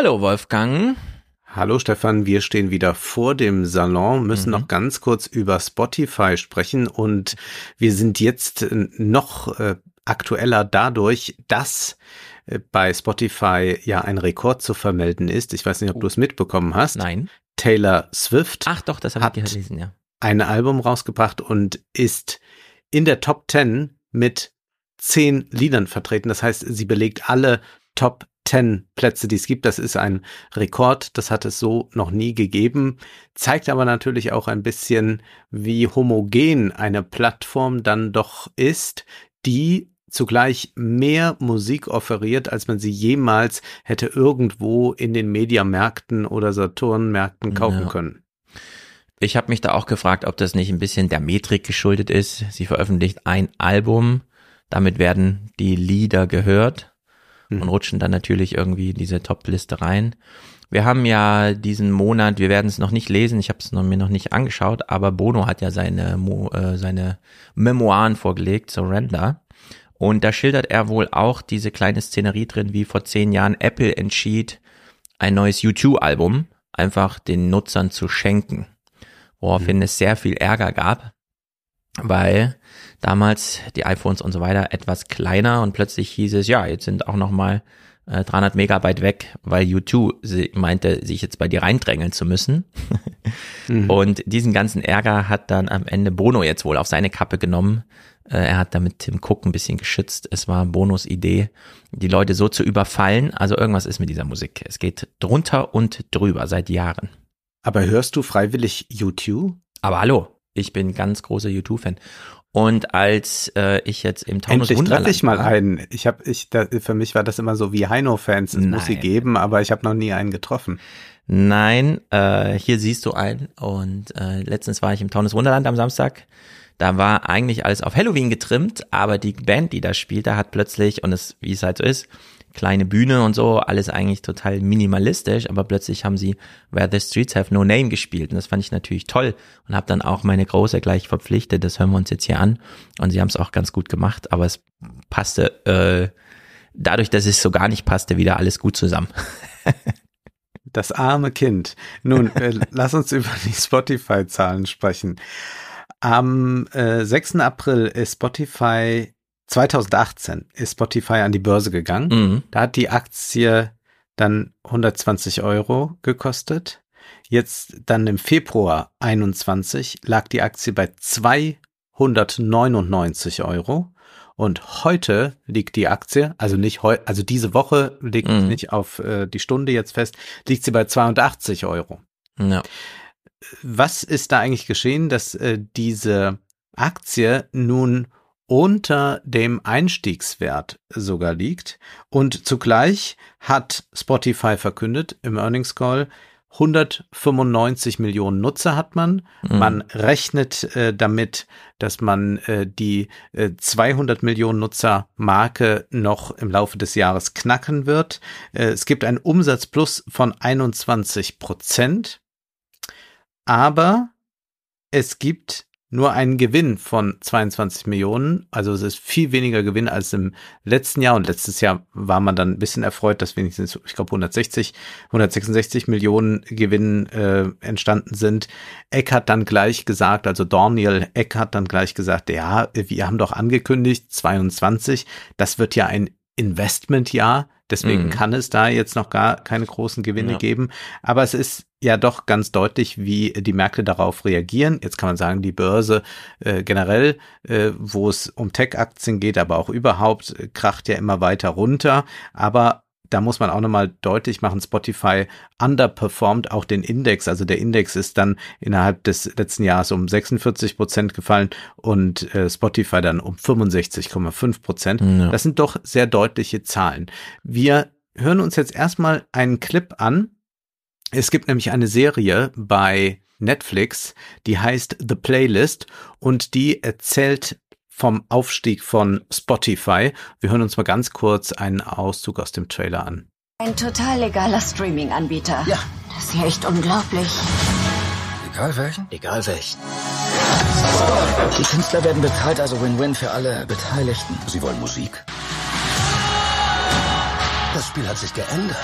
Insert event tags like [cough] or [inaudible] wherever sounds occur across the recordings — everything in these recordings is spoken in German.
Hallo Wolfgang. Hallo Stefan, wir stehen wieder vor dem Salon, müssen mhm. noch ganz kurz über Spotify sprechen und wir sind jetzt noch äh, aktueller dadurch, dass äh, bei Spotify ja ein Rekord zu vermelden ist. Ich weiß nicht, ob oh. du es mitbekommen hast. Nein. Taylor Swift. Ach doch, das habe ich gelesen, ja. Ein Album rausgebracht und ist in der Top 10 mit zehn Liedern vertreten. Das heißt, sie belegt alle Top 10 Plätze, die es gibt. Das ist ein Rekord. Das hat es so noch nie gegeben. Zeigt aber natürlich auch ein bisschen, wie homogen eine Plattform dann doch ist, die zugleich mehr Musik offeriert, als man sie jemals hätte irgendwo in den Mediamärkten oder Saturnmärkten kaufen ja. können. Ich habe mich da auch gefragt, ob das nicht ein bisschen der Metrik geschuldet ist. Sie veröffentlicht ein Album, damit werden die Lieder gehört mhm. und rutschen dann natürlich irgendwie in diese Top-Liste rein. Wir haben ja diesen Monat, wir werden es noch nicht lesen, ich habe es mir noch nicht angeschaut, aber Bono hat ja seine, äh, seine Memoiren vorgelegt, Surrender. Und da schildert er wohl auch diese kleine Szenerie drin, wie vor zehn Jahren Apple entschied, ein neues U2-Album einfach den Nutzern zu schenken, woraufhin mhm. es sehr viel Ärger gab, weil damals die iPhones und so weiter etwas kleiner und plötzlich hieß es, ja, jetzt sind auch noch mal äh, 300 Megabyte weg, weil U2 meinte, sich jetzt bei dir reindrängeln zu müssen. [laughs] mhm. Und diesen ganzen Ärger hat dann am Ende Bono jetzt wohl auf seine Kappe genommen. Äh, er hat damit Tim Cook ein bisschen geschützt. Es war Bonos Idee, die Leute so zu überfallen. Also irgendwas ist mit dieser Musik. Es geht drunter und drüber seit Jahren. Aber hörst du freiwillig U2? Aber hallo, ich bin ganz großer U2-Fan. Und als äh, ich jetzt im Taunus Endlich Wunderland ich mal einen. Ich habe, ich, da, für mich war das immer so wie Heino-Fans. Es muss sie geben, aber ich habe noch nie einen getroffen. Nein, äh, hier siehst du einen. Und äh, letztens war ich im Taunus Wunderland am Samstag. Da war eigentlich alles auf Halloween getrimmt, aber die Band, die da spielte, hat plötzlich, und es, wie es halt so ist, kleine Bühne und so, alles eigentlich total minimalistisch, aber plötzlich haben sie Where the Streets Have No Name gespielt und das fand ich natürlich toll und habe dann auch meine Große gleich verpflichtet, das hören wir uns jetzt hier an und sie haben es auch ganz gut gemacht, aber es passte äh, dadurch, dass es so gar nicht passte, wieder alles gut zusammen. [laughs] das arme Kind. Nun, äh, lass uns über die Spotify-Zahlen sprechen. Am äh, 6. April ist Spotify 2018 ist Spotify an die Börse gegangen. Mhm. Da hat die Aktie dann 120 Euro gekostet. Jetzt dann im Februar 21 lag die Aktie bei 299 Euro. Und heute liegt die Aktie, also nicht heute, also diese Woche liegt mhm. nicht auf äh, die Stunde jetzt fest, liegt sie bei 82 Euro. Ja. Was ist da eigentlich geschehen, dass äh, diese Aktie nun unter dem Einstiegswert sogar liegt. Und zugleich hat Spotify verkündet im Earnings Call, 195 Millionen Nutzer hat man. Mhm. Man rechnet äh, damit, dass man äh, die äh, 200 Millionen Nutzer Marke noch im Laufe des Jahres knacken wird. Äh, es gibt einen Umsatzplus von 21 Prozent. Aber es gibt nur einen Gewinn von 22 Millionen. Also es ist viel weniger Gewinn als im letzten Jahr. Und letztes Jahr war man dann ein bisschen erfreut, dass wenigstens, ich glaube, 160, 166 Millionen Gewinn äh, entstanden sind. Eck hat dann gleich gesagt, also Daniel Eck hat dann gleich gesagt, ja, wir haben doch angekündigt, 22, das wird ja ein Investmentjahr. Deswegen mhm. kann es da jetzt noch gar keine großen Gewinne ja. geben. Aber es ist ja doch ganz deutlich, wie die Märkte darauf reagieren. Jetzt kann man sagen, die Börse äh, generell, äh, wo es um Tech-Aktien geht, aber auch überhaupt, äh, kracht ja immer weiter runter. Aber da muss man auch nochmal deutlich machen, Spotify underperformt auch den Index. Also der Index ist dann innerhalb des letzten Jahres um 46 Prozent gefallen und äh, Spotify dann um 65,5 Prozent. Ja. Das sind doch sehr deutliche Zahlen. Wir hören uns jetzt erstmal einen Clip an. Es gibt nämlich eine Serie bei Netflix, die heißt The Playlist und die erzählt vom Aufstieg von Spotify. Wir hören uns mal ganz kurz einen Auszug aus dem Trailer an. Ein total legaler Streaming-Anbieter. Ja. Das ist ja echt unglaublich. Egal welchen? Egal welchen. Die Künstler werden bezahlt, also Win-Win für alle Beteiligten. Sie wollen Musik. Das Spiel hat sich geändert.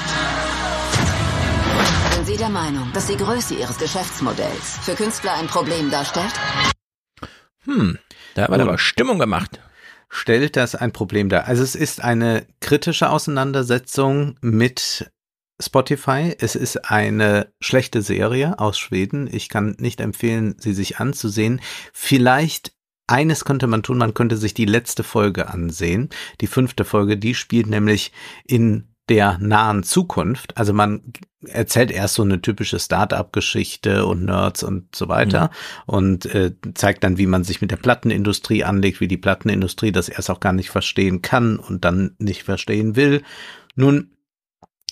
Sie der Meinung, dass die Größe Ihres Geschäftsmodells für Künstler ein Problem darstellt? Hm, da hat man aber Stimmung gemacht. Stellt das ein Problem dar? Also es ist eine kritische Auseinandersetzung mit Spotify. Es ist eine schlechte Serie aus Schweden. Ich kann nicht empfehlen, sie sich anzusehen. Vielleicht eines könnte man tun, man könnte sich die letzte Folge ansehen. Die fünfte Folge, die spielt nämlich in der nahen Zukunft. Also man erzählt erst so eine typische Start-up-Geschichte und Nerds und so weiter mhm. und äh, zeigt dann, wie man sich mit der Plattenindustrie anlegt, wie die Plattenindustrie das erst auch gar nicht verstehen kann und dann nicht verstehen will. Nun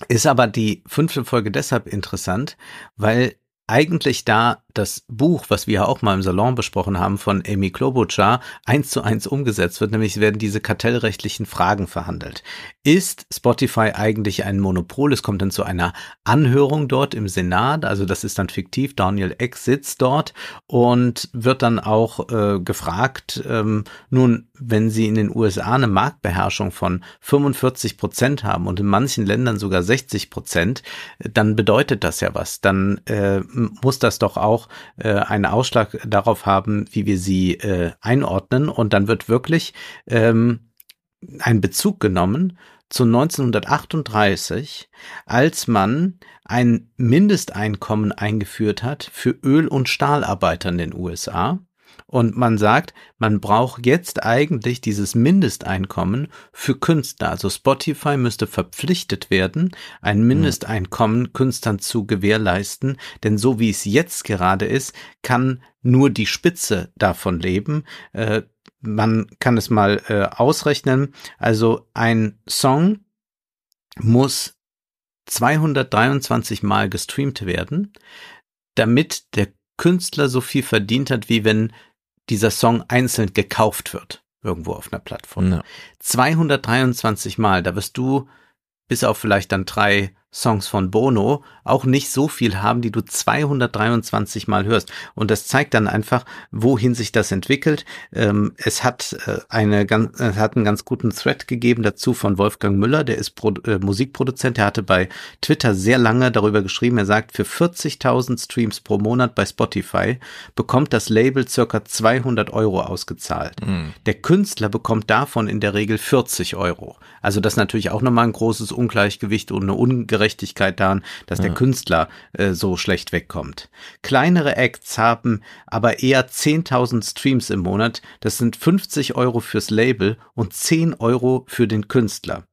ist aber die fünfte Folge deshalb interessant, weil eigentlich da das Buch, was wir ja auch mal im Salon besprochen haben, von Amy Klobuchar, eins zu eins umgesetzt wird, nämlich werden diese kartellrechtlichen Fragen verhandelt. Ist Spotify eigentlich ein Monopol? Es kommt dann zu einer Anhörung dort im Senat, also das ist dann fiktiv, Daniel Eck sitzt dort und wird dann auch äh, gefragt, ähm, nun, wenn sie in den USA eine Marktbeherrschung von 45 Prozent haben und in manchen Ländern sogar 60 Prozent, dann bedeutet das ja was. Dann äh, muss das doch auch äh, einen Ausschlag darauf haben, wie wir sie äh, einordnen. Und dann wird wirklich ähm, ein Bezug genommen zu 1938, als man ein Mindesteinkommen eingeführt hat für Öl- und Stahlarbeiter in den USA. Und man sagt, man braucht jetzt eigentlich dieses Mindesteinkommen für Künstler. Also Spotify müsste verpflichtet werden, ein mhm. Mindesteinkommen Künstlern zu gewährleisten. Denn so wie es jetzt gerade ist, kann nur die Spitze davon leben. Äh, man kann es mal äh, ausrechnen. Also ein Song muss 223 Mal gestreamt werden, damit der Künstler so viel verdient hat, wie wenn dieser Song einzeln gekauft wird, irgendwo auf einer Plattform. Ja. 223 Mal, da wirst du bis auf vielleicht dann drei Songs von Bono auch nicht so viel haben, die du 223 Mal hörst. Und das zeigt dann einfach, wohin sich das entwickelt. Ähm, es hat äh, eine ganz, es hat einen ganz guten Thread gegeben dazu von Wolfgang Müller, der ist Pro, äh, Musikproduzent. Der hatte bei Twitter sehr lange darüber geschrieben. Er sagt, für 40.000 Streams pro Monat bei Spotify bekommt das Label circa 200 Euro ausgezahlt. Mhm. Der Künstler bekommt davon in der Regel 40 Euro. Also das ist natürlich auch nochmal ein großes Ungleichgewicht und eine Ungerechtigkeit Ungerechtigkeit daran, dass ja. der Künstler äh, so schlecht wegkommt. Kleinere Acts haben aber eher 10.000 Streams im Monat. Das sind 50 Euro fürs Label und 10 Euro für den Künstler.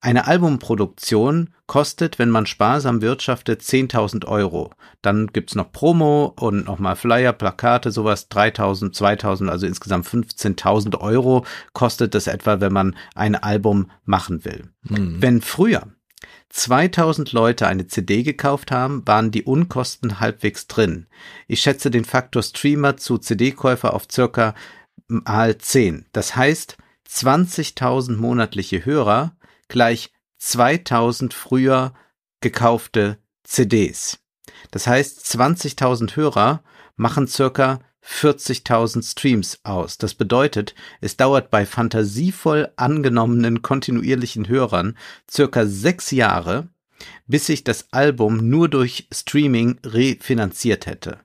Eine Albumproduktion kostet, wenn man sparsam wirtschaftet, 10.000 Euro. Dann gibt's noch Promo und nochmal Flyer, Plakate, sowas 3.000, 2.000, also insgesamt 15.000 Euro kostet es etwa, wenn man ein Album machen will. Mhm. Wenn früher 2000 Leute eine CD gekauft haben, waren die Unkosten halbwegs drin. Ich schätze den Faktor Streamer zu CD-Käufer auf circa mal 10. Das heißt, 20.000 monatliche Hörer gleich 2000 früher gekaufte CDs. Das heißt, 20.000 Hörer machen circa 40.000 Streams aus. Das bedeutet, es dauert bei fantasievoll angenommenen kontinuierlichen Hörern circa sechs Jahre, bis sich das Album nur durch Streaming refinanziert hätte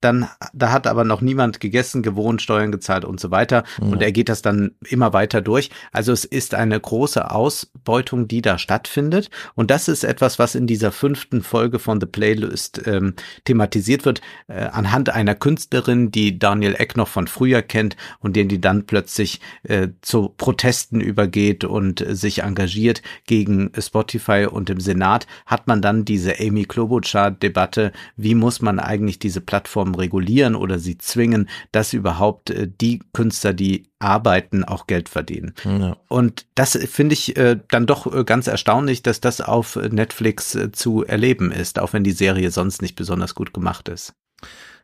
dann, da hat aber noch niemand gegessen, gewohnt, Steuern gezahlt und so weiter. Mhm. Und er geht das dann immer weiter durch. Also es ist eine große Ausbeutung, die da stattfindet. Und das ist etwas, was in dieser fünften Folge von The Playlist ähm, thematisiert wird, äh, anhand einer Künstlerin, die Daniel Eck noch von früher kennt und den die dann plötzlich äh, zu Protesten übergeht und äh, sich engagiert gegen Spotify und im Senat, hat man dann diese Amy Klobuchar-Debatte, wie muss man eigentlich diese Plattform Plattformen regulieren oder sie zwingen, dass überhaupt äh, die Künstler, die arbeiten, auch Geld verdienen. Ja. Und das finde ich äh, dann doch äh, ganz erstaunlich, dass das auf Netflix äh, zu erleben ist, auch wenn die Serie sonst nicht besonders gut gemacht ist.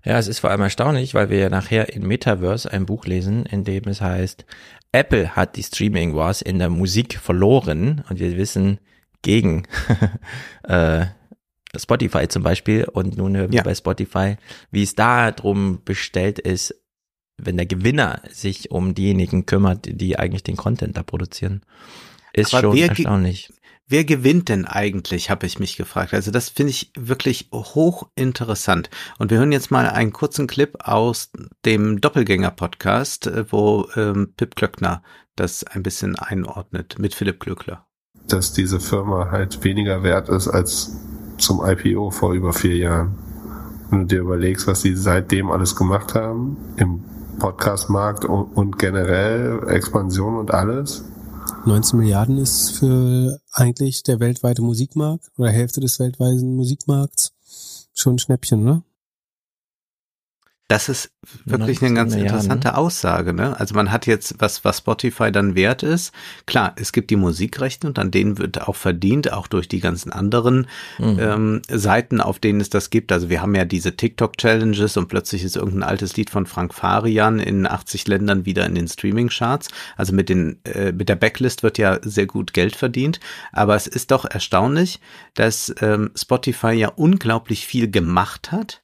Ja, es ist vor allem erstaunlich, weil wir ja nachher in Metaverse ein Buch lesen, in dem es heißt, Apple hat die Streaming Wars in der Musik verloren und wir wissen gegen [laughs] äh, Spotify zum Beispiel und nun hören wir ja. bei Spotify, wie es da drum bestellt ist, wenn der Gewinner sich um diejenigen kümmert, die eigentlich den Content da produzieren. Ist Aber schon erstaunlich. wer gewinnt denn eigentlich, habe ich mich gefragt. Also das finde ich wirklich hochinteressant. Und wir hören jetzt mal einen kurzen Clip aus dem Doppelgänger-Podcast, äh, wo ähm, Pip Klöckner das ein bisschen einordnet mit Philipp Glückler. Dass diese Firma halt weniger wert ist als zum IPO vor über vier Jahren. Wenn du dir überlegst, was sie seitdem alles gemacht haben, im Podcast-Markt und, und generell Expansion und alles, 19 Milliarden ist für eigentlich der weltweite Musikmarkt oder Hälfte des weltweiten Musikmarkts schon ein Schnäppchen, oder? Das ist wirklich eine ganz interessante Jahren, ne? Aussage. Ne? Also man hat jetzt, was, was Spotify dann wert ist. Klar, es gibt die Musikrechte und an denen wird auch verdient, auch durch die ganzen anderen mhm. ähm, Seiten, auf denen es das gibt. Also wir haben ja diese TikTok-Challenges und plötzlich ist irgendein altes Lied von Frank Farian in 80 Ländern wieder in den Streaming-Charts. Also mit, den, äh, mit der Backlist wird ja sehr gut Geld verdient. Aber es ist doch erstaunlich, dass ähm, Spotify ja unglaublich viel gemacht hat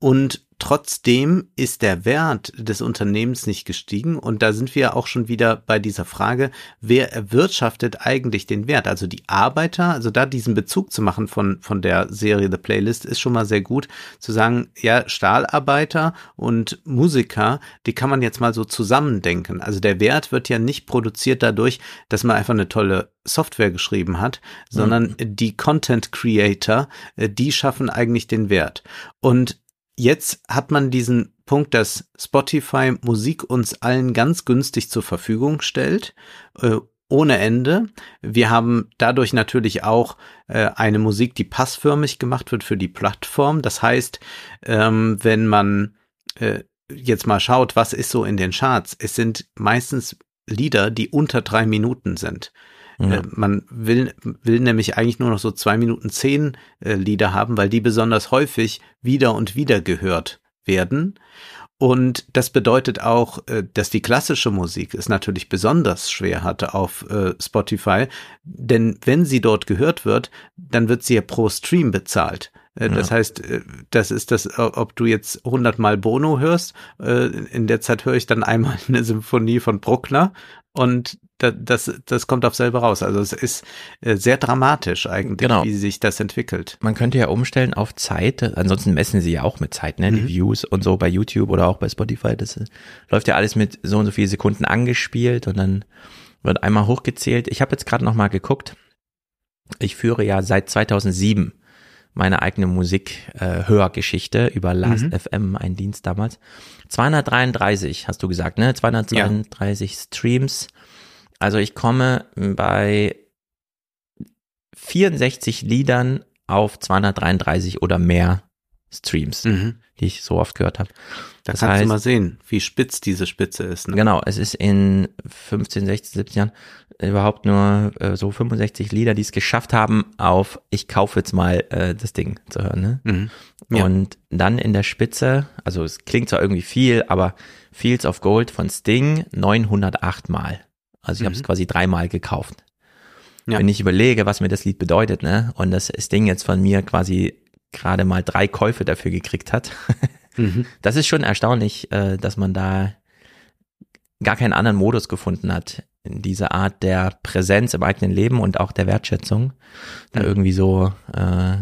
und Trotzdem ist der Wert des Unternehmens nicht gestiegen und da sind wir auch schon wieder bei dieser Frage, wer erwirtschaftet eigentlich den Wert? Also die Arbeiter, also da diesen Bezug zu machen von, von der Serie The Playlist ist schon mal sehr gut zu sagen, ja, Stahlarbeiter und Musiker, die kann man jetzt mal so zusammendenken. Also der Wert wird ja nicht produziert dadurch, dass man einfach eine tolle Software geschrieben hat, sondern mhm. die Content Creator, äh, die schaffen eigentlich den Wert. Und jetzt hat man diesen Punkt, dass Spotify Musik uns allen ganz günstig zur Verfügung stellt, äh, ohne Ende. Wir haben dadurch natürlich auch äh, eine Musik, die passförmig gemacht wird für die Plattform. Das heißt, ähm, wenn man äh, jetzt mal schaut, was ist so in den Charts, es sind meistens Lieder, die unter drei Minuten sind. Ja. Äh, man will, will nämlich eigentlich nur noch so zwei Minuten zehn äh, Lieder haben, weil die besonders häufig wieder und wieder gehört werden. Und das bedeutet auch, äh, dass die klassische Musik es natürlich besonders schwer hatte auf äh, Spotify, denn wenn sie dort gehört wird, dann wird sie ja pro Stream bezahlt. Das ja. heißt, das ist das, ob du jetzt 100 Mal Bono hörst, in der Zeit höre ich dann einmal [laughs] eine Symphonie von Bruckner und das, das kommt auf selber raus. Also es ist äh, sehr dramatisch eigentlich, genau. wie sich das entwickelt. Man könnte ja umstellen auf Zeit. Ansonsten messen sie ja auch mit Zeit, ne? Die mhm. Views und so bei YouTube oder auch bei Spotify. Das äh, läuft ja alles mit so und so viele Sekunden angespielt und dann wird einmal hochgezählt. Ich habe jetzt gerade noch mal geguckt. Ich führe ja seit 2007 meine eigene Musik-Hörgeschichte äh, über Last mhm. FM, ein Dienst damals. 233, hast du gesagt, ne? 232 ja. Streams also ich komme bei 64 Liedern auf 233 oder mehr Streams, mhm. die ich so oft gehört habe. Da das kannst heißt, du mal sehen, wie spitz diese Spitze ist. Ne? Genau, es ist in 15, 16, 17 Jahren überhaupt nur äh, so 65 Lieder, die es geschafft haben, auf ich kaufe jetzt mal äh, das Ding zu hören. Ne? Mhm. Ja. Und dann in der Spitze, also es klingt zwar irgendwie viel, aber Fields of Gold von Sting 908 Mal. Also ich mhm. habe es quasi dreimal gekauft. Ja. Wenn ich überlege, was mir das Lied bedeutet, ne, und das, das Ding jetzt von mir quasi gerade mal drei Käufe dafür gekriegt hat, [laughs] mhm. das ist schon erstaunlich, äh, dass man da gar keinen anderen Modus gefunden hat in dieser Art der Präsenz im eigenen Leben und auch der Wertschätzung. Da mhm. irgendwie so, äh,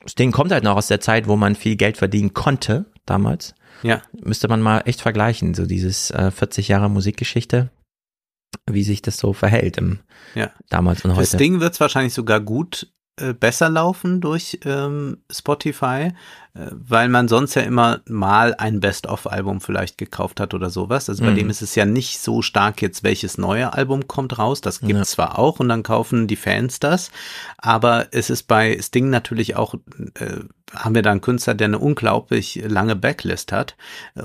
das Ding kommt halt noch aus der Zeit, wo man viel Geld verdienen konnte, damals. Ja. Müsste man mal echt vergleichen, so dieses äh, 40 Jahre Musikgeschichte wie sich das so verhält im ja. damals und heute. Das Ding wird es wahrscheinlich sogar gut äh, besser laufen durch ähm, Spotify, weil man sonst ja immer mal ein Best-of-Album vielleicht gekauft hat oder sowas. Also bei mhm. dem ist es ja nicht so stark jetzt, welches neue Album kommt raus. Das gibt es ja. zwar auch und dann kaufen die Fans das, aber es ist bei Sting natürlich auch, äh, haben wir da einen Künstler, der eine unglaublich lange Backlist hat.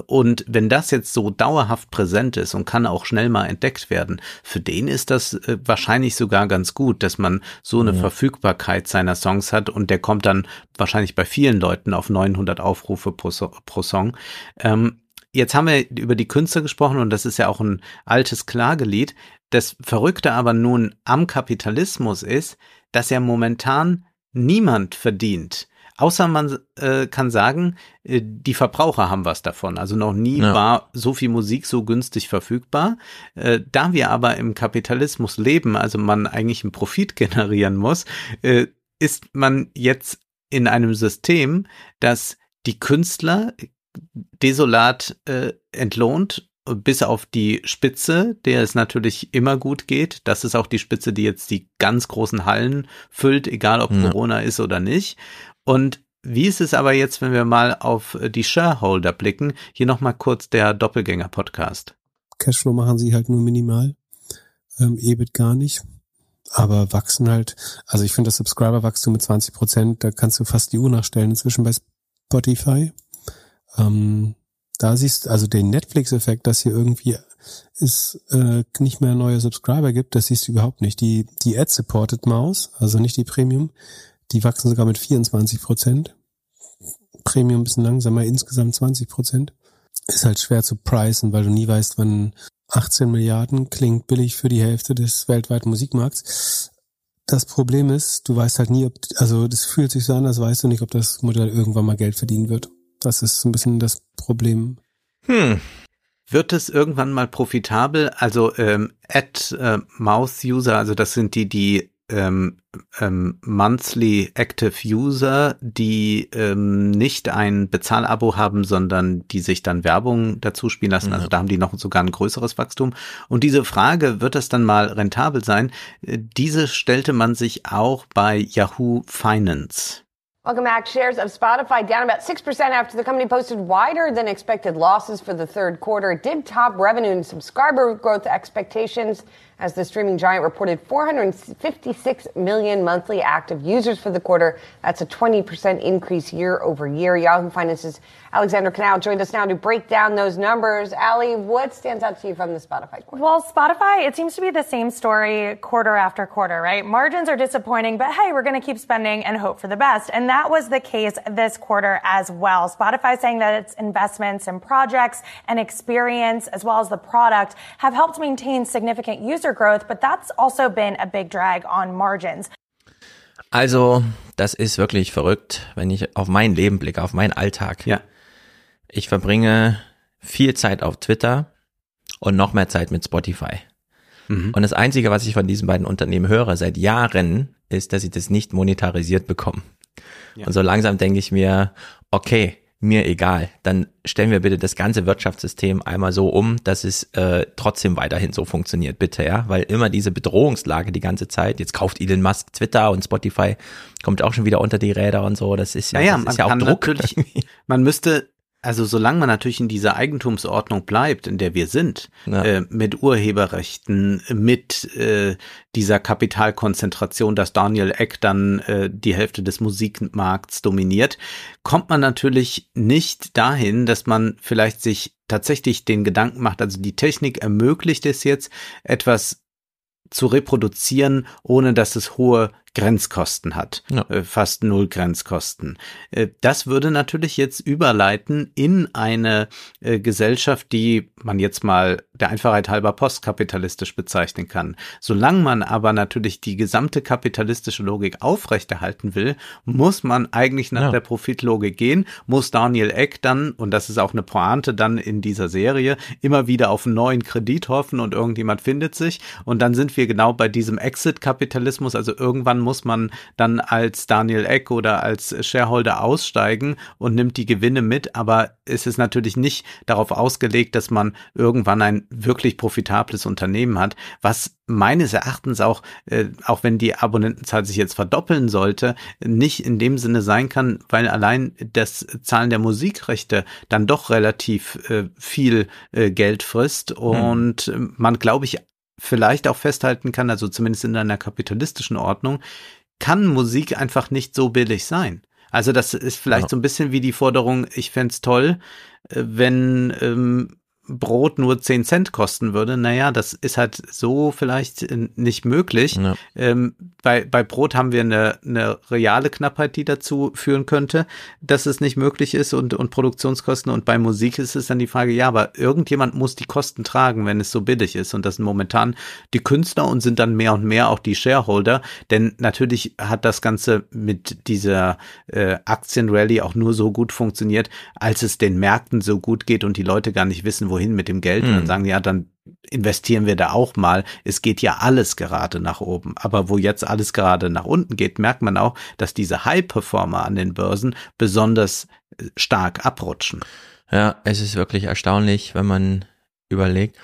Und wenn das jetzt so dauerhaft präsent ist und kann auch schnell mal entdeckt werden, für den ist das äh, wahrscheinlich sogar ganz gut, dass man so eine ja. Verfügbarkeit seiner Songs hat und der kommt dann wahrscheinlich bei vielen Leuten auf 900 Aufrufe pro, so pro Song. Ähm, jetzt haben wir über die Künstler gesprochen und das ist ja auch ein altes Klagelied. Das Verrückte aber nun am Kapitalismus ist, dass ja momentan niemand verdient Außer man äh, kann sagen, äh, die Verbraucher haben was davon. Also noch nie ja. war so viel Musik so günstig verfügbar. Äh, da wir aber im Kapitalismus leben, also man eigentlich einen Profit [laughs] generieren muss, äh, ist man jetzt in einem System, das die Künstler desolat äh, entlohnt bis auf die Spitze, der es natürlich immer gut geht. Das ist auch die Spitze, die jetzt die ganz großen Hallen füllt, egal ob ja. Corona ist oder nicht. Und wie ist es aber jetzt, wenn wir mal auf die Shareholder blicken? Hier nochmal kurz der Doppelgänger-Podcast. Cashflow machen sie halt nur minimal. Ähm, EBIT gar nicht. Aber wachsen halt, also ich finde das Subscriber-Wachstum mit 20 Prozent, da kannst du fast die Uhr nachstellen inzwischen bei Spotify. Ähm, da siehst also den Netflix-Effekt, dass hier irgendwie es äh, nicht mehr neue Subscriber gibt, das siehst du überhaupt nicht. Die, die Ad-Supported Maus, also nicht die Premium, die wachsen sogar mit 24 Prozent. Premium ein bisschen langsamer, insgesamt 20 Prozent. Ist halt schwer zu pricen, weil du nie weißt, wann 18 Milliarden klingt billig für die Hälfte des weltweiten Musikmarkts. Das Problem ist, du weißt halt nie, ob, also das fühlt sich so an, als weißt du nicht, ob das Modell irgendwann mal Geld verdienen wird. Das ist ein bisschen das Problem. Hm. Wird es irgendwann mal profitabel? Also ähm, Ad-Mouse-User, äh, also das sind die, die ähm, ähm, Monthly Active User, die ähm, nicht ein Bezahlabo haben, sondern die sich dann Werbung dazu spielen lassen. Also da haben die noch sogar ein größeres Wachstum. Und diese Frage, wird das dann mal rentabel sein? Äh, diese stellte man sich auch bei Yahoo Finance. Welcome back. Shares of Spotify down about 6% after the company posted wider than expected losses for the third quarter. It did top revenue and subscriber growth expectations as the streaming giant reported 456 million monthly active users for the quarter. That's a 20% increase year over year. Yahoo Finance's Alexander Canal joined us now to break down those numbers. Ali, what stands out to you from the Spotify quarter? Well, Spotify, it seems to be the same story quarter after quarter, right? Margins are disappointing, but hey, we're going to keep spending and hope for the best. And that was the case this quarter as well. Spotify saying that its investments in projects and experience, as well as the product, have helped maintain significant user growth, but that's also been a big drag on margins. Also, das ist wirklich verrückt, wenn ich auf mein Leben blicke, auf meinen Alltag. Ja. Ich verbringe viel Zeit auf Twitter und noch mehr Zeit mit Spotify. Mhm. Und das Einzige, was ich von diesen beiden Unternehmen höre seit Jahren, ist, dass sie das nicht monetarisiert bekommen. Ja. Und so langsam denke ich mir, okay, mir egal. Dann stellen wir bitte das ganze Wirtschaftssystem einmal so um, dass es äh, trotzdem weiterhin so funktioniert, bitte, ja. Weil immer diese Bedrohungslage die ganze Zeit, jetzt kauft Elon Musk Twitter und Spotify kommt auch schon wieder unter die Räder und so. Das ist ja, naja, das ist ja auch Druck. Man müsste also solange man natürlich in dieser Eigentumsordnung bleibt, in der wir sind, ja. äh, mit Urheberrechten, mit äh, dieser Kapitalkonzentration, dass Daniel Eck dann äh, die Hälfte des Musikmarkts dominiert, kommt man natürlich nicht dahin, dass man vielleicht sich tatsächlich den Gedanken macht, also die Technik ermöglicht es jetzt, etwas zu reproduzieren, ohne dass es hohe Grenzkosten hat, ja. Äh, fast null Grenzkosten. Äh, das würde natürlich jetzt überleiten in eine äh, Gesellschaft, die man jetzt mal der Einfachheit halber postkapitalistisch bezeichnen kann. Solange man aber natürlich die gesamte kapitalistische Logik aufrechterhalten will, muss man eigentlich nach ja. der Profitlogik gehen, muss Daniel Eck dann, und das ist auch eine Pointe dann in dieser Serie, immer wieder auf einen neuen Kredit hoffen und irgendjemand findet sich und dann sind wir genau bei diesem Exit-Kapitalismus, also irgendwann muss man dann als Daniel Eck oder als Shareholder aussteigen und nimmt die Gewinne mit, aber es ist natürlich nicht darauf ausgelegt, dass man irgendwann ein wirklich profitables Unternehmen hat, was meines Erachtens auch, äh, auch wenn die Abonnentenzahl sich jetzt verdoppeln sollte, nicht in dem Sinne sein kann, weil allein das Zahlen der Musikrechte dann doch relativ äh, viel äh, Geld frisst hm. und hm. man, glaube ich, vielleicht auch festhalten kann, also zumindest in einer kapitalistischen Ordnung, kann Musik einfach nicht so billig sein. Also das ist vielleicht ja. so ein bisschen wie die Forderung, ich fände toll, äh, wenn ähm, Brot nur 10 Cent kosten würde, naja, das ist halt so vielleicht äh, nicht möglich. Ja. Ähm, bei, bei Brot haben wir eine, eine reale Knappheit, die dazu führen könnte, dass es nicht möglich ist und, und Produktionskosten. Und bei Musik ist es dann die Frage, ja, aber irgendjemand muss die Kosten tragen, wenn es so billig ist. Und das sind momentan die Künstler und sind dann mehr und mehr auch die Shareholder. Denn natürlich hat das Ganze mit dieser äh, Aktienrally auch nur so gut funktioniert, als es den Märkten so gut geht und die Leute gar nicht wissen, wohin mit dem Geld. Mhm. Und dann hm. sagen, ja, dann investieren wir da auch mal. Es geht ja alles gerade nach oben. Aber wo jetzt alles gerade nach unten geht, merkt man auch, dass diese High-Performer an den Börsen besonders äh, stark abrutschen. Ja, es ist wirklich erstaunlich, wenn man überlegt,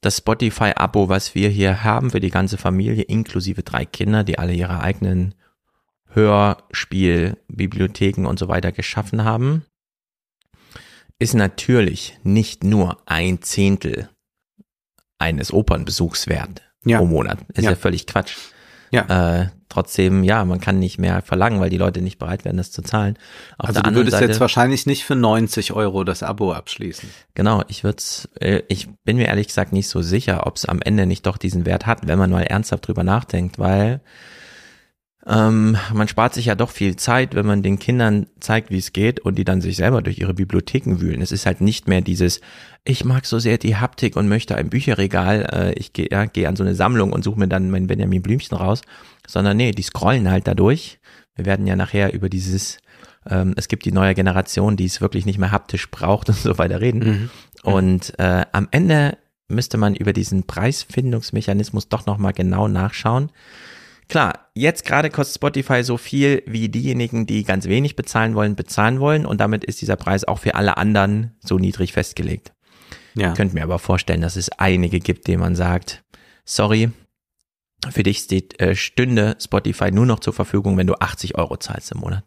das Spotify-Abo, was wir hier haben für die ganze Familie, inklusive drei Kinder, die alle ihre eigenen Hörspielbibliotheken und so weiter geschaffen haben, ist natürlich nicht nur ein Zehntel eines Opernbesuchs wert ja. pro Monat. Ist ja. ja völlig Quatsch. Ja. Äh, trotzdem, ja, man kann nicht mehr verlangen, weil die Leute nicht bereit werden, das zu zahlen. Auf also du würdest Seite, jetzt wahrscheinlich nicht für 90 Euro das Abo abschließen. Genau, ich würde äh, ich bin mir ehrlich gesagt nicht so sicher, ob es am Ende nicht doch diesen Wert hat, wenn man mal ernsthaft drüber nachdenkt, weil ähm, man spart sich ja doch viel Zeit, wenn man den Kindern zeigt, wie es geht und die dann sich selber durch ihre Bibliotheken wühlen. Es ist halt nicht mehr dieses, ich mag so sehr die Haptik und möchte ein Bücherregal, äh, ich gehe ja, geh an so eine Sammlung und suche mir dann mein Benjamin Blümchen raus, sondern nee, die scrollen halt dadurch. Wir werden ja nachher über dieses, ähm, es gibt die neue Generation, die es wirklich nicht mehr haptisch braucht und so weiter reden. Mhm. Und äh, am Ende müsste man über diesen Preisfindungsmechanismus doch nochmal genau nachschauen. Klar, jetzt gerade kostet Spotify so viel, wie diejenigen, die ganz wenig bezahlen wollen, bezahlen wollen und damit ist dieser Preis auch für alle anderen so niedrig festgelegt. Ja. Ich könnte mir aber vorstellen, dass es einige gibt, denen man sagt, sorry, für dich steht, äh, stünde Spotify nur noch zur Verfügung, wenn du 80 Euro zahlst im Monat.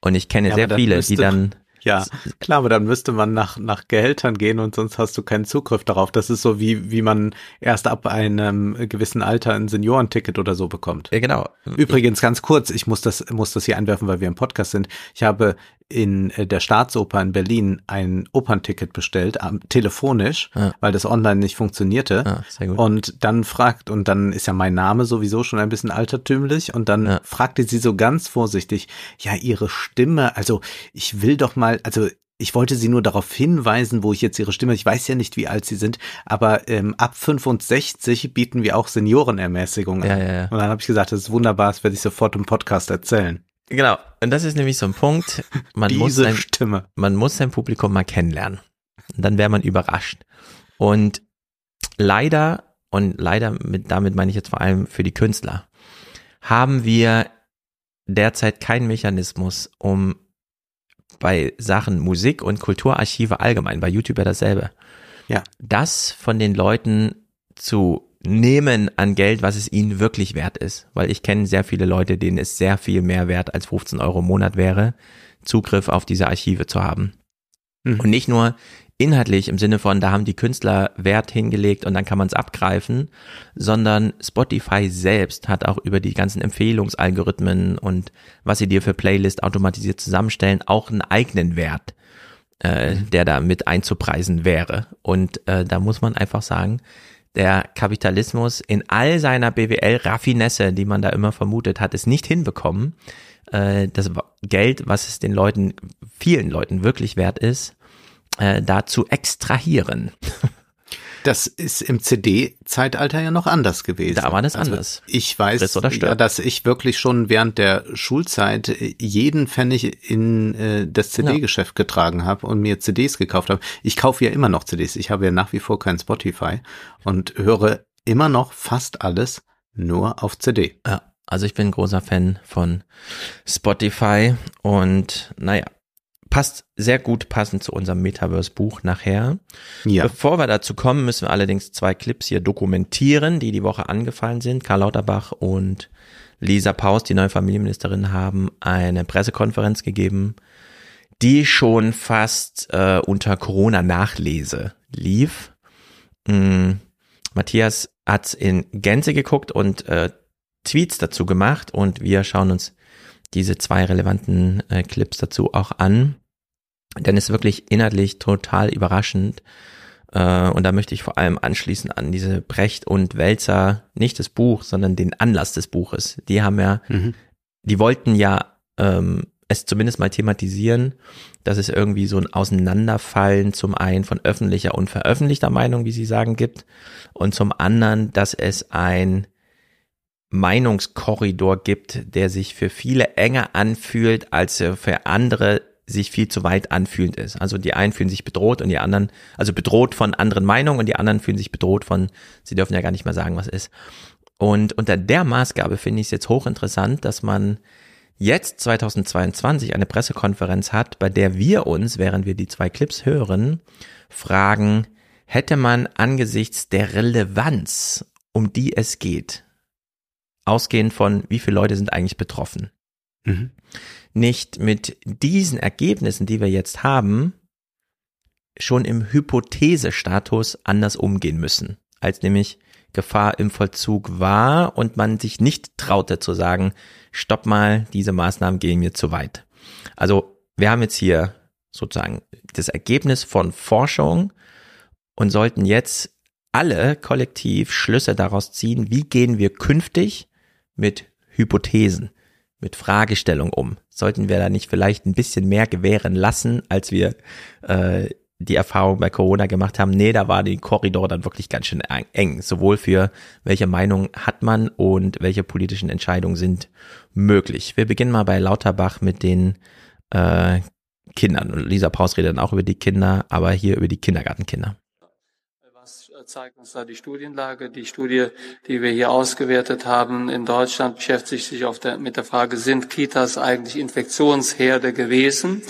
Und ich kenne ja, sehr viele, die dann ja, klar, aber dann müsste man nach, nach Gehältern gehen und sonst hast du keinen Zugriff darauf. Das ist so wie, wie man erst ab einem gewissen Alter ein Seniorenticket oder so bekommt. Ja, genau. Übrigens ganz kurz, ich muss das, muss das hier einwerfen, weil wir im Podcast sind. Ich habe in äh, der Staatsoper in Berlin ein Opernticket bestellt, telefonisch, ja. weil das online nicht funktionierte. Ja. Und dann fragt, und dann ist ja mein Name sowieso schon ein bisschen altertümlich, und dann ja. fragte sie so ganz vorsichtig, ja, ihre Stimme, also ich will doch mal, also ich wollte Sie nur darauf hinweisen, wo ich jetzt Ihre Stimme, ich weiß ja nicht, wie alt Sie sind, aber ähm, ab 65 bieten wir auch Seniorenermäßigung an. Ja, ja, ja. Und dann habe ich gesagt, das ist wunderbar, das werde ich sofort im Podcast erzählen. Genau. Und das ist nämlich so ein Punkt. Man Diese muss sein, Stimme. Man muss sein Publikum mal kennenlernen. Und dann wäre man überrascht. Und leider, und leider mit, damit meine ich jetzt vor allem für die Künstler, haben wir derzeit keinen Mechanismus, um bei Sachen Musik und Kulturarchive allgemein, bei YouTube ja dasselbe, ja. das von den Leuten zu nehmen an Geld, was es ihnen wirklich wert ist. Weil ich kenne sehr viele Leute, denen es sehr viel mehr wert als 15 Euro im Monat wäre, Zugriff auf diese Archive zu haben. Mhm. Und nicht nur inhaltlich im Sinne von, da haben die Künstler Wert hingelegt und dann kann man es abgreifen, sondern Spotify selbst hat auch über die ganzen Empfehlungsalgorithmen und was sie dir für Playlist automatisiert zusammenstellen, auch einen eigenen Wert, äh, mhm. der da mit einzupreisen wäre. Und äh, da muss man einfach sagen, der Kapitalismus in all seiner BWL-Raffinesse, die man da immer vermutet, hat es nicht hinbekommen, äh, das Geld, was es den Leuten, vielen Leuten wirklich wert ist, äh, da zu extrahieren. [laughs] Das ist im CD-Zeitalter ja noch anders gewesen. Da war das also anders. Ich weiß, ja, dass ich wirklich schon während der Schulzeit jeden Pfennig in äh, das CD-Geschäft ja. getragen habe und mir CDs gekauft habe. Ich kaufe ja immer noch CDs. Ich habe ja nach wie vor kein Spotify und höre immer noch fast alles nur auf CD. Ja, also ich bin großer Fan von Spotify und naja, passt sehr gut passend zu unserem Metaverse-Buch nachher. Ja. Bevor wir dazu kommen, müssen wir allerdings zwei Clips hier dokumentieren, die die Woche angefallen sind. Karl Lauterbach und Lisa Paus, die neue Familienministerin, haben eine Pressekonferenz gegeben, die schon fast äh, unter Corona-Nachlese lief. Mm, Matthias hat in Gänze geguckt und äh, Tweets dazu gemacht und wir schauen uns diese zwei relevanten äh, Clips dazu auch an. Denn es ist wirklich inhaltlich total überraschend. Äh, und da möchte ich vor allem anschließen an diese Brecht und Wälzer, nicht das Buch, sondern den Anlass des Buches. Die haben ja, mhm. die wollten ja ähm, es zumindest mal thematisieren, dass es irgendwie so ein Auseinanderfallen zum einen von öffentlicher und veröffentlichter Meinung, wie sie sagen, gibt und zum anderen, dass es ein Meinungskorridor gibt, der sich für viele enger anfühlt, als er für andere sich viel zu weit anfühlend ist. Also die einen fühlen sich bedroht und die anderen, also bedroht von anderen Meinungen und die anderen fühlen sich bedroht von, sie dürfen ja gar nicht mehr sagen, was ist. Und unter der Maßgabe finde ich es jetzt hochinteressant, dass man jetzt 2022 eine Pressekonferenz hat, bei der wir uns, während wir die zwei Clips hören, fragen, hätte man angesichts der Relevanz, um die es geht, ausgehend von, wie viele Leute sind eigentlich betroffen, mhm. nicht mit diesen Ergebnissen, die wir jetzt haben, schon im Hypothesestatus anders umgehen müssen, als nämlich Gefahr im Vollzug war und man sich nicht traute zu sagen, stopp mal, diese Maßnahmen gehen mir zu weit. Also wir haben jetzt hier sozusagen das Ergebnis von Forschung und sollten jetzt alle kollektiv Schlüsse daraus ziehen, wie gehen wir künftig mit Hypothesen, mit Fragestellung um. Sollten wir da nicht vielleicht ein bisschen mehr gewähren lassen, als wir äh, die Erfahrung bei Corona gemacht haben, nee, da war die Korridor dann wirklich ganz schön eng, sowohl für welche Meinung hat man und welche politischen Entscheidungen sind möglich. Wir beginnen mal bei Lauterbach mit den äh, Kindern. Und Lisa Paus redet dann auch über die Kinder, aber hier über die Kindergartenkinder. Zeigt uns da die Studienlage? Die Studie, die wir hier ausgewertet haben in Deutschland, beschäftigt sich der, mit der Frage, sind Kitas eigentlich Infektionsherde gewesen?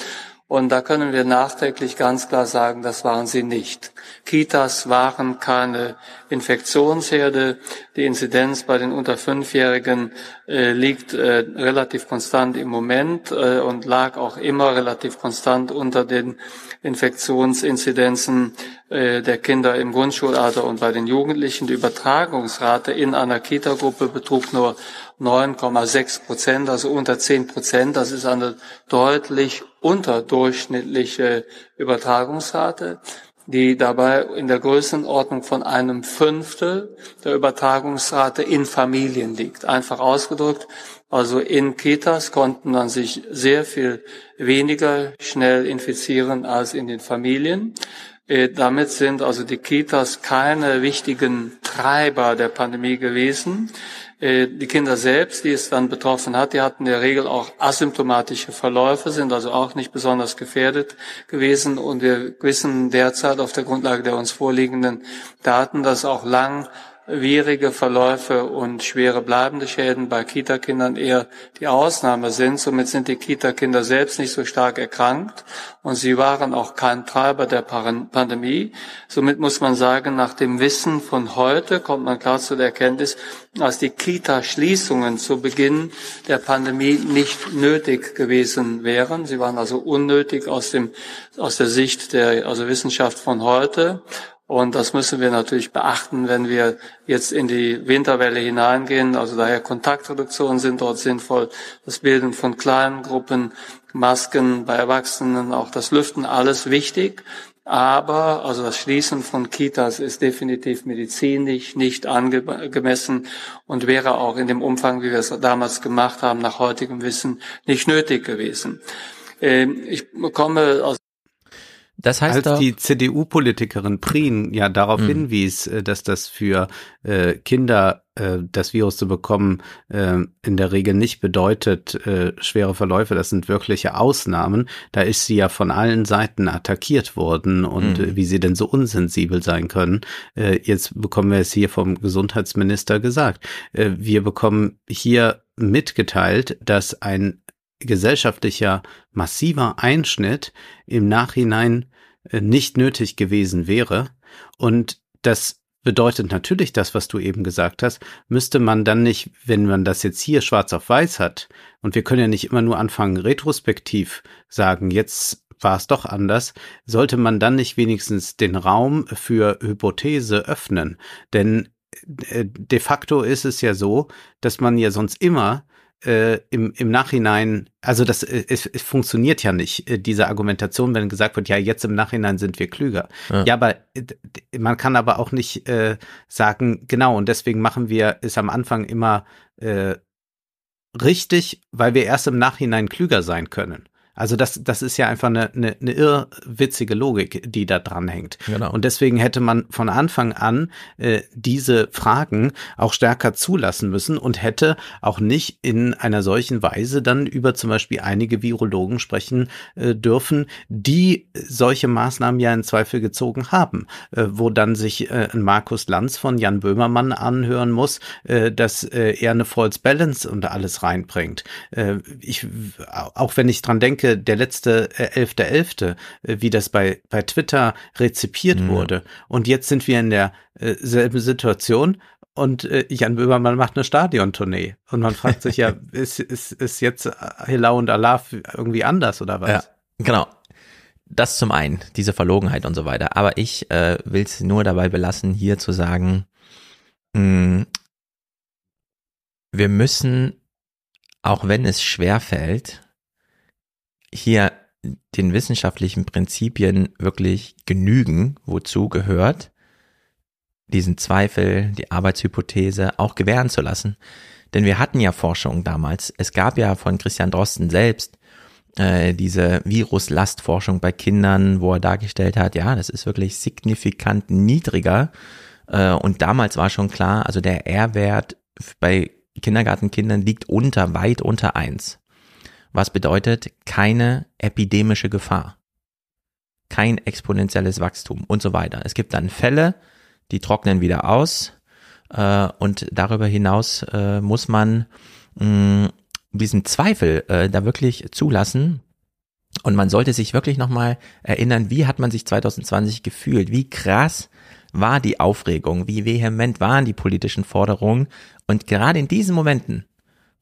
Und da können wir nachträglich ganz klar sagen, das waren sie nicht. Kitas waren keine Infektionsherde. Die Inzidenz bei den unter Fünfjährigen äh, liegt äh, relativ konstant im Moment äh, und lag auch immer relativ konstant unter den Infektionsinzidenzen äh, der Kinder im Grundschulalter und bei den Jugendlichen. Die Übertragungsrate in einer Kita-Gruppe betrug nur 9,6 Prozent, also unter 10 Prozent. Das ist eine deutlich unterdurchschnittliche Übertragungsrate, die dabei in der Größenordnung von einem Fünftel der Übertragungsrate in Familien liegt. Einfach ausgedrückt, also in Kitas konnten man sich sehr viel weniger schnell infizieren als in den Familien. Äh, damit sind also die Kitas keine wichtigen Treiber der Pandemie gewesen. Äh, die Kinder selbst, die es dann betroffen hat, die hatten in der Regel auch asymptomatische Verläufe, sind also auch nicht besonders gefährdet gewesen. Und wir wissen derzeit auf der Grundlage der uns vorliegenden Daten, dass auch lang schwierige Verläufe und schwere bleibende Schäden bei Kita-Kindern eher die Ausnahme sind. Somit sind die Kita-Kinder selbst nicht so stark erkrankt und sie waren auch kein Treiber der Pandemie. Somit muss man sagen, nach dem Wissen von heute kommt man klar zu der Erkenntnis, dass die Kita-Schließungen zu Beginn der Pandemie nicht nötig gewesen wären. Sie waren also unnötig aus dem, aus der Sicht der, also Wissenschaft von heute. Und das müssen wir natürlich beachten, wenn wir jetzt in die Winterwelle hineingehen. Also daher Kontaktreduktionen sind dort sinnvoll. Das Bilden von kleinen Gruppen, Masken bei Erwachsenen, auch das Lüften, alles wichtig. Aber also das Schließen von Kitas ist definitiv medizinisch nicht angemessen und wäre auch in dem Umfang, wie wir es damals gemacht haben, nach heutigem Wissen nicht nötig gewesen. Ähm, ich komme aus das heißt Als die CDU-Politikerin Prien ja darauf mh. hinwies, äh, dass das für äh, Kinder äh, das Virus zu bekommen äh, in der Regel nicht bedeutet äh, schwere Verläufe, das sind wirkliche Ausnahmen. Da ist sie ja von allen Seiten attackiert worden und mhm. wie sie denn so unsensibel sein können. Äh, jetzt bekommen wir es hier vom Gesundheitsminister gesagt. Äh, wir bekommen hier mitgeteilt, dass ein gesellschaftlicher massiver Einschnitt im Nachhinein äh, nicht nötig gewesen wäre. Und das bedeutet natürlich das, was du eben gesagt hast, müsste man dann nicht, wenn man das jetzt hier schwarz auf weiß hat, und wir können ja nicht immer nur anfangen, retrospektiv sagen, jetzt war es doch anders, sollte man dann nicht wenigstens den Raum für Hypothese öffnen. Denn äh, de facto ist es ja so, dass man ja sonst immer äh, im, im Nachhinein, also das äh, es, es funktioniert ja nicht, äh, diese Argumentation, wenn gesagt wird, ja, jetzt im Nachhinein sind wir klüger. Ja, ja aber äh, man kann aber auch nicht äh, sagen, genau, und deswegen machen wir es am Anfang immer äh, richtig, weil wir erst im Nachhinein klüger sein können. Also das, das ist ja einfach eine, eine, eine irrwitzige Logik, die da dran hängt. Genau. Und deswegen hätte man von Anfang an äh, diese Fragen auch stärker zulassen müssen und hätte auch nicht in einer solchen Weise dann über zum Beispiel einige Virologen sprechen äh, dürfen, die solche Maßnahmen ja in Zweifel gezogen haben, äh, wo dann sich äh, ein Markus Lanz von Jan Böhmermann anhören muss, äh, dass äh, er eine False Balance und alles reinbringt. Äh, ich, auch wenn ich dran denke, denke, der letzte äh, elfte äh, elfte, wie das bei bei Twitter rezipiert mhm. wurde. Und jetzt sind wir in der äh, selben Situation und äh, Jan Böhmermann macht eine Stadiontournee und man fragt sich ja, [laughs] ist, ist, ist jetzt Hila und Allah irgendwie anders oder was? Ja, genau. Das zum einen, diese Verlogenheit und so weiter. Aber ich äh, will es nur dabei belassen, hier zu sagen, mh, hm, wir müssen, auch wenn es schwer fällt, hier den wissenschaftlichen Prinzipien wirklich genügen, wozu gehört, diesen Zweifel, die Arbeitshypothese auch gewähren zu lassen. Denn wir hatten ja Forschung damals. Es gab ja von Christian Drosten selbst äh, diese Viruslastforschung bei Kindern, wo er dargestellt hat, ja, das ist wirklich signifikant niedriger. Äh, und damals war schon klar, also der R-Wert bei Kindergartenkindern liegt unter, weit unter eins was bedeutet keine epidemische Gefahr, kein exponentielles Wachstum und so weiter. Es gibt dann Fälle, die trocknen wieder aus äh, und darüber hinaus äh, muss man mh, diesen Zweifel äh, da wirklich zulassen. Und man sollte sich wirklich nochmal erinnern, wie hat man sich 2020 gefühlt, wie krass war die Aufregung, wie vehement waren die politischen Forderungen. Und gerade in diesen Momenten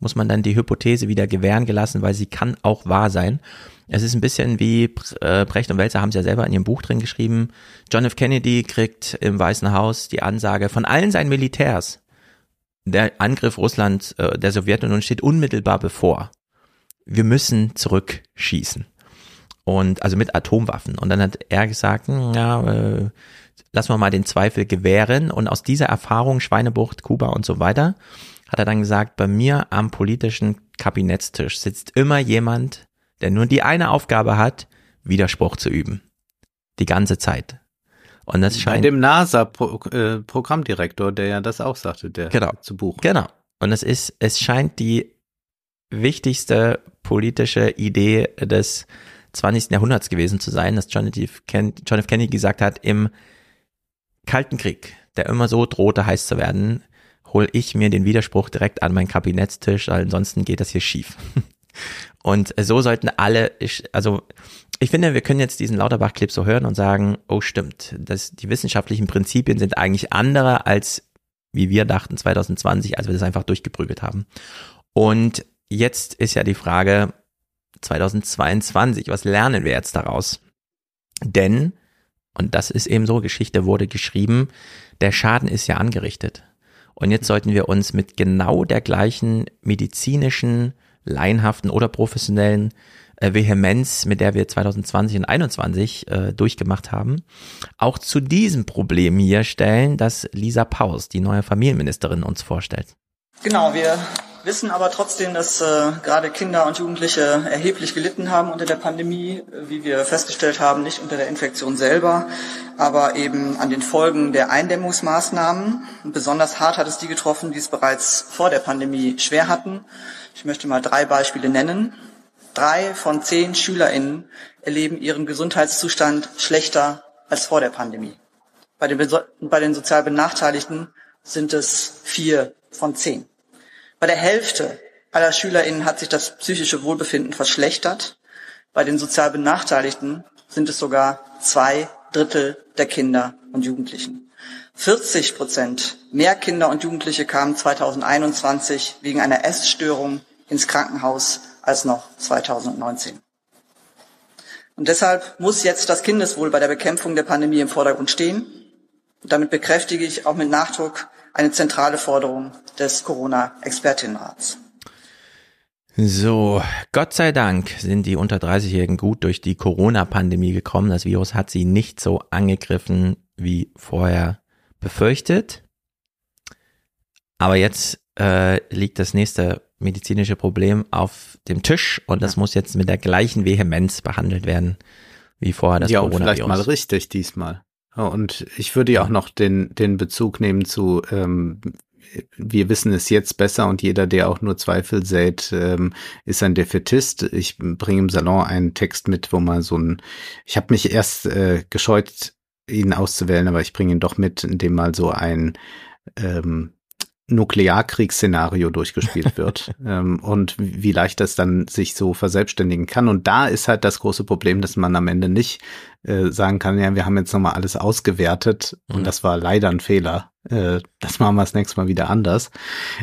muss man dann die Hypothese wieder gewähren gelassen, weil sie kann auch wahr sein. Es ist ein bisschen wie äh, Brecht und Welzer haben es ja selber in ihrem Buch drin geschrieben. John F. Kennedy kriegt im Weißen Haus die Ansage von allen seinen Militärs, der Angriff Russlands, äh, der Sowjetunion steht unmittelbar bevor. Wir müssen zurückschießen. Und also mit Atomwaffen. Und dann hat er gesagt, hm, ja, äh, lassen wir mal den Zweifel gewähren. Und aus dieser Erfahrung, Schweinebucht, Kuba und so weiter, hat er dann gesagt, bei mir am politischen Kabinettstisch sitzt immer jemand, der nur die eine Aufgabe hat, Widerspruch zu üben. Die ganze Zeit. Und das scheint. Bei dem NASA-Programmdirektor, äh, der ja das auch sagte, der genau, zu Buch. Genau. Und es ist, es scheint die wichtigste politische Idee des 20. Jahrhunderts gewesen zu sein, dass John F. Kennedy gesagt hat, im Kalten Krieg, der immer so drohte, heiß zu werden, hole ich mir den Widerspruch direkt an meinen Kabinettstisch, ansonsten geht das hier schief. [laughs] Und so sollten alle, also ich finde, wir können jetzt diesen Lauterbach-Clip so hören und sagen, oh stimmt, das, die wissenschaftlichen Prinzipien sind eigentlich andere als wie wir dachten 2020, als wir das einfach durchgeprügelt haben. Und jetzt ist ja die Frage 2022, was lernen wir jetzt daraus? Denn, und das ist eben so, Geschichte wurde geschrieben, der Schaden ist ja angerichtet. Und jetzt sollten wir uns mit genau der gleichen medizinischen, laienhaften oder professionellen äh, Vehemenz, mit der wir 2020 und 2021 äh, durchgemacht haben, auch zu diesem Problem hier stellen, das Lisa Paus, die neue Familienministerin, uns vorstellt. Genau, wir wissen aber trotzdem, dass äh, gerade Kinder und Jugendliche erheblich gelitten haben unter der Pandemie, wie wir festgestellt haben, nicht unter der Infektion selber, aber eben an den Folgen der Eindämmungsmaßnahmen. Besonders hart hat es die getroffen, die es bereits vor der Pandemie schwer hatten. Ich möchte mal drei Beispiele nennen. Drei von zehn SchülerInnen erleben ihren Gesundheitszustand schlechter als vor der Pandemie. Bei den, bei den sozial Benachteiligten sind es vier von zehn. Bei der Hälfte aller SchülerInnen hat sich das psychische Wohlbefinden verschlechtert. Bei den sozial Benachteiligten sind es sogar zwei Drittel der Kinder und Jugendlichen. 40 Prozent mehr Kinder und Jugendliche kamen 2021 wegen einer Essstörung ins Krankenhaus als noch 2019. Und deshalb muss jetzt das Kindeswohl bei der Bekämpfung der Pandemie im Vordergrund stehen. Und damit bekräftige ich auch mit Nachdruck eine zentrale Forderung des Corona-Expertinnenrats. So, Gott sei Dank sind die unter 30-Jährigen gut durch die Corona-Pandemie gekommen. Das Virus hat sie nicht so angegriffen wie vorher befürchtet. Aber jetzt äh, liegt das nächste medizinische Problem auf dem Tisch und das ja. muss jetzt mit der gleichen Vehemenz behandelt werden wie vorher das ja, Coronavirus. Ja, vielleicht mal richtig diesmal. Und ich würde ja auch noch den, den Bezug nehmen zu, ähm, wir wissen es jetzt besser und jeder, der auch nur Zweifel sät, ähm, ist ein Defetist. Ich bringe im Salon einen Text mit, wo man so ein, ich habe mich erst äh, gescheut, ihn auszuwählen, aber ich bringe ihn doch mit, indem mal so ein ähm, Nuklearkriegsszenario durchgespielt wird [laughs] ähm, und wie leicht das dann sich so verselbstständigen kann. Und da ist halt das große Problem, dass man am Ende nicht äh, sagen kann, ja, wir haben jetzt nochmal alles ausgewertet mhm. und das war leider ein Fehler. Äh, das machen wir das nächste Mal wieder anders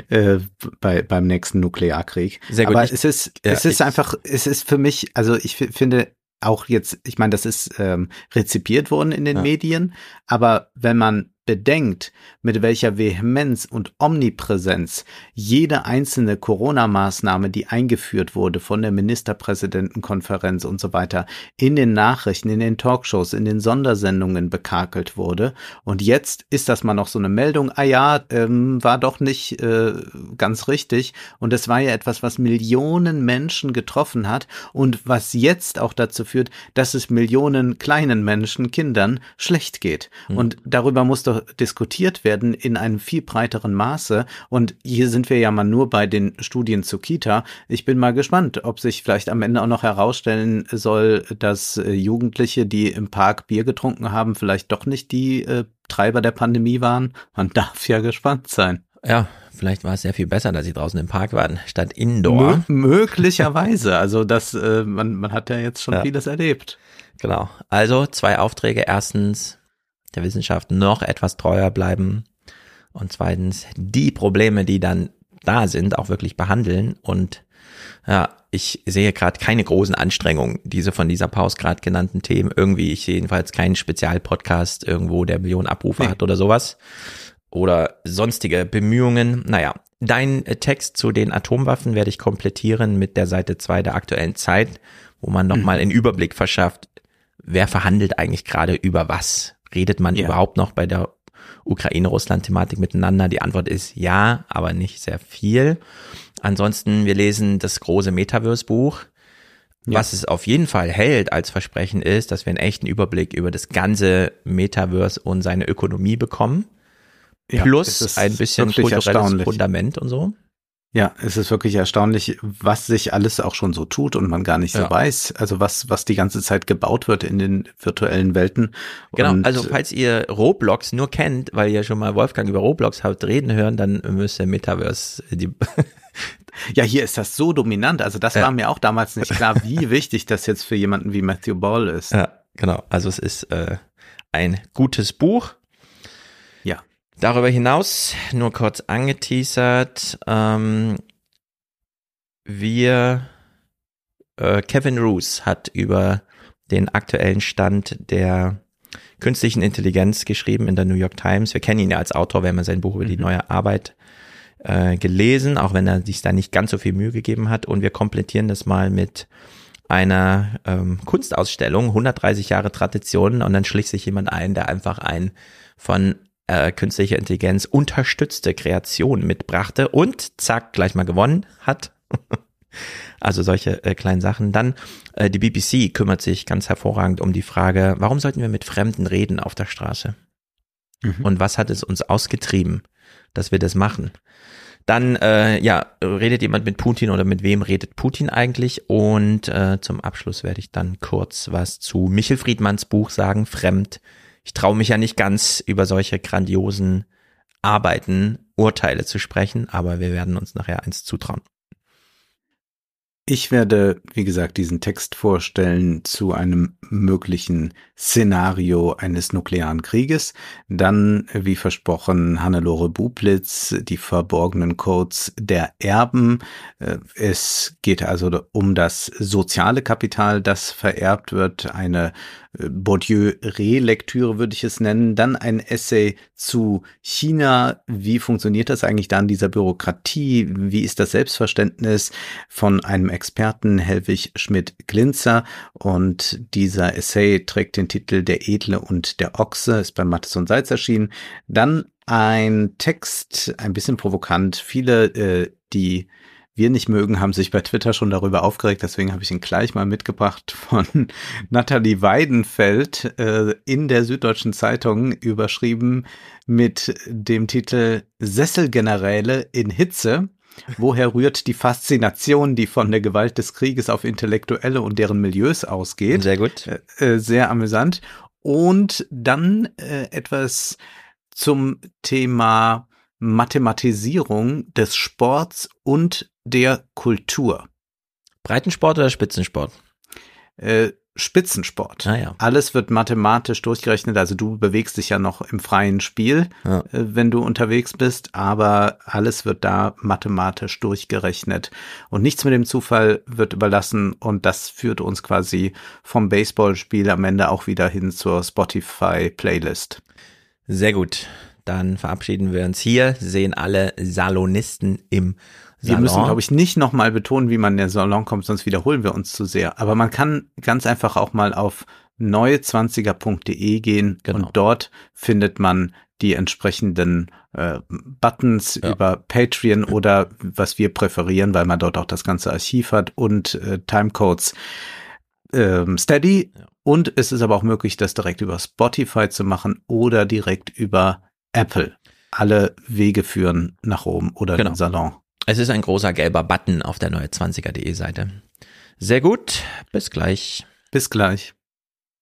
äh, bei, beim nächsten Nuklearkrieg. Sehr gut. Aber es ist, ja, es ist einfach, es ist für mich, also ich finde, auch jetzt, ich meine, das ist ähm, rezipiert worden in den ja. Medien, aber wenn man bedenkt, mit welcher Vehemenz und Omnipräsenz jede einzelne Corona-Maßnahme, die eingeführt wurde von der Ministerpräsidentenkonferenz und so weiter, in den Nachrichten, in den Talkshows, in den Sondersendungen bekakelt wurde. Und jetzt ist das mal noch so eine Meldung, ah ja, ähm, war doch nicht äh, ganz richtig. Und es war ja etwas, was Millionen Menschen getroffen hat und was jetzt auch dazu führt, dass es Millionen kleinen Menschen, Kindern schlecht geht. Mhm. Und darüber muss doch diskutiert werden in einem viel breiteren Maße. Und hier sind wir ja mal nur bei den Studien zu Kita. Ich bin mal gespannt, ob sich vielleicht am Ende auch noch herausstellen soll, dass äh, Jugendliche, die im Park Bier getrunken haben, vielleicht doch nicht die äh, Treiber der Pandemie waren. Man [laughs] darf ja gespannt sein. Ja, vielleicht war es sehr viel besser, dass sie draußen im Park waren, statt indoor. Mö möglicherweise. Also das, äh, man, man hat ja jetzt schon ja. vieles erlebt. Genau. Also zwei Aufträge. Erstens der Wissenschaft noch etwas treuer bleiben und zweitens die Probleme, die dann da sind, auch wirklich behandeln und ja, ich sehe gerade keine großen Anstrengungen, diese von dieser Pause gerade genannten Themen irgendwie. Ich sehe jedenfalls keinen Spezialpodcast irgendwo, der Millionen Abrufe nee. hat oder sowas. Oder sonstige Bemühungen. Naja, dein Text zu den Atomwaffen werde ich komplettieren mit der Seite 2 der aktuellen Zeit, wo man nochmal mhm. einen Überblick verschafft, wer verhandelt eigentlich gerade über was. Redet man ja. überhaupt noch bei der Ukraine-Russland-Thematik miteinander? Die Antwort ist ja, aber nicht sehr viel. Ansonsten, wir lesen das große Metaverse-Buch. Ja. Was es auf jeden Fall hält als Versprechen ist, dass wir einen echten Überblick über das ganze Metaverse und seine Ökonomie bekommen. Plus ja, ein bisschen kulturelles Fundament und so. Ja, es ist wirklich erstaunlich, was sich alles auch schon so tut und man gar nicht so ja. weiß. Also was, was die ganze Zeit gebaut wird in den virtuellen Welten. Genau, und also falls ihr Roblox nur kennt, weil ihr schon mal Wolfgang über Roblox habt reden hören, dann müsst ihr Metaverse die [laughs] Ja, hier ist das so dominant. Also das ja. war mir auch damals nicht klar, wie [laughs] wichtig das jetzt für jemanden wie Matthew Ball ist. Ja, genau. Also es ist äh, ein gutes Buch Darüber hinaus, nur kurz angeteasert, ähm, wir, äh, Kevin Roos hat über den aktuellen Stand der künstlichen Intelligenz geschrieben in der New York Times. Wir kennen ihn ja als Autor, wir haben ja sein Buch über die mhm. neue Arbeit äh, gelesen, auch wenn er sich da nicht ganz so viel Mühe gegeben hat. Und wir komplettieren das mal mit einer ähm, Kunstausstellung, 130 Jahre Tradition. Und dann schlich sich jemand ein, der einfach ein von äh, künstliche Intelligenz unterstützte Kreation mitbrachte und zack, gleich mal gewonnen hat. [laughs] also solche äh, kleinen Sachen. Dann äh, die BBC kümmert sich ganz hervorragend um die Frage, warum sollten wir mit Fremden reden auf der Straße? Mhm. Und was hat es uns ausgetrieben, dass wir das machen? Dann, äh, ja, redet jemand mit Putin oder mit wem redet Putin eigentlich? Und äh, zum Abschluss werde ich dann kurz was zu Michel Friedmanns Buch sagen, Fremd, ich traue mich ja nicht ganz über solche grandiosen Arbeiten Urteile zu sprechen, aber wir werden uns nachher eins zutrauen. Ich werde, wie gesagt, diesen Text vorstellen zu einem möglichen Szenario eines nuklearen Krieges. Dann, wie versprochen, Hannelore Bublitz, die verborgenen Codes der Erben. Äh, es geht also um das soziale Kapital, das vererbt wird, eine Bourdieu-Relektüre würde ich es nennen. Dann ein Essay zu China. Wie funktioniert das eigentlich da in dieser Bürokratie? Wie ist das Selbstverständnis von einem Experten, Helwig Schmidt-Glinzer? Und dieser Essay trägt den Titel Der Edle und der Ochse, ist bei Mattes und Salz erschienen. Dann ein Text, ein bisschen provokant. Viele, äh, die wir nicht mögen, haben sich bei Twitter schon darüber aufgeregt. Deswegen habe ich ihn gleich mal mitgebracht von [laughs] Nathalie Weidenfeld äh, in der Süddeutschen Zeitung überschrieben mit dem Titel Sesselgeneräle in Hitze. Woher rührt die Faszination, die von der Gewalt des Krieges auf Intellektuelle und deren Milieus ausgeht? Sehr gut. Äh, äh sehr amüsant. Und dann äh, etwas zum Thema Mathematisierung des Sports und der Kultur. Breitensport oder Spitzensport? Äh, Spitzensport. Ah, ja. Alles wird mathematisch durchgerechnet. Also du bewegst dich ja noch im freien Spiel, ja. äh, wenn du unterwegs bist, aber alles wird da mathematisch durchgerechnet und nichts mit dem Zufall wird überlassen und das führt uns quasi vom Baseballspiel am Ende auch wieder hin zur Spotify Playlist. Sehr gut. Dann verabschieden wir uns hier, sehen alle Salonisten im Salon. Wir müssen, glaube ich, nicht nochmal betonen, wie man in den Salon kommt, sonst wiederholen wir uns zu sehr. Aber man kann ganz einfach auch mal auf neue20er.de gehen genau. und dort findet man die entsprechenden äh, Buttons ja. über Patreon oder was wir präferieren, weil man dort auch das ganze Archiv hat und äh, Timecodes ähm, Steady. Ja. Und es ist aber auch möglich, das direkt über Spotify zu machen oder direkt über Apple. Alle Wege führen nach oben oder genau. den Salon. Es ist ein großer gelber Button auf der neue 20er.de Seite. Sehr gut, bis gleich. Bis gleich.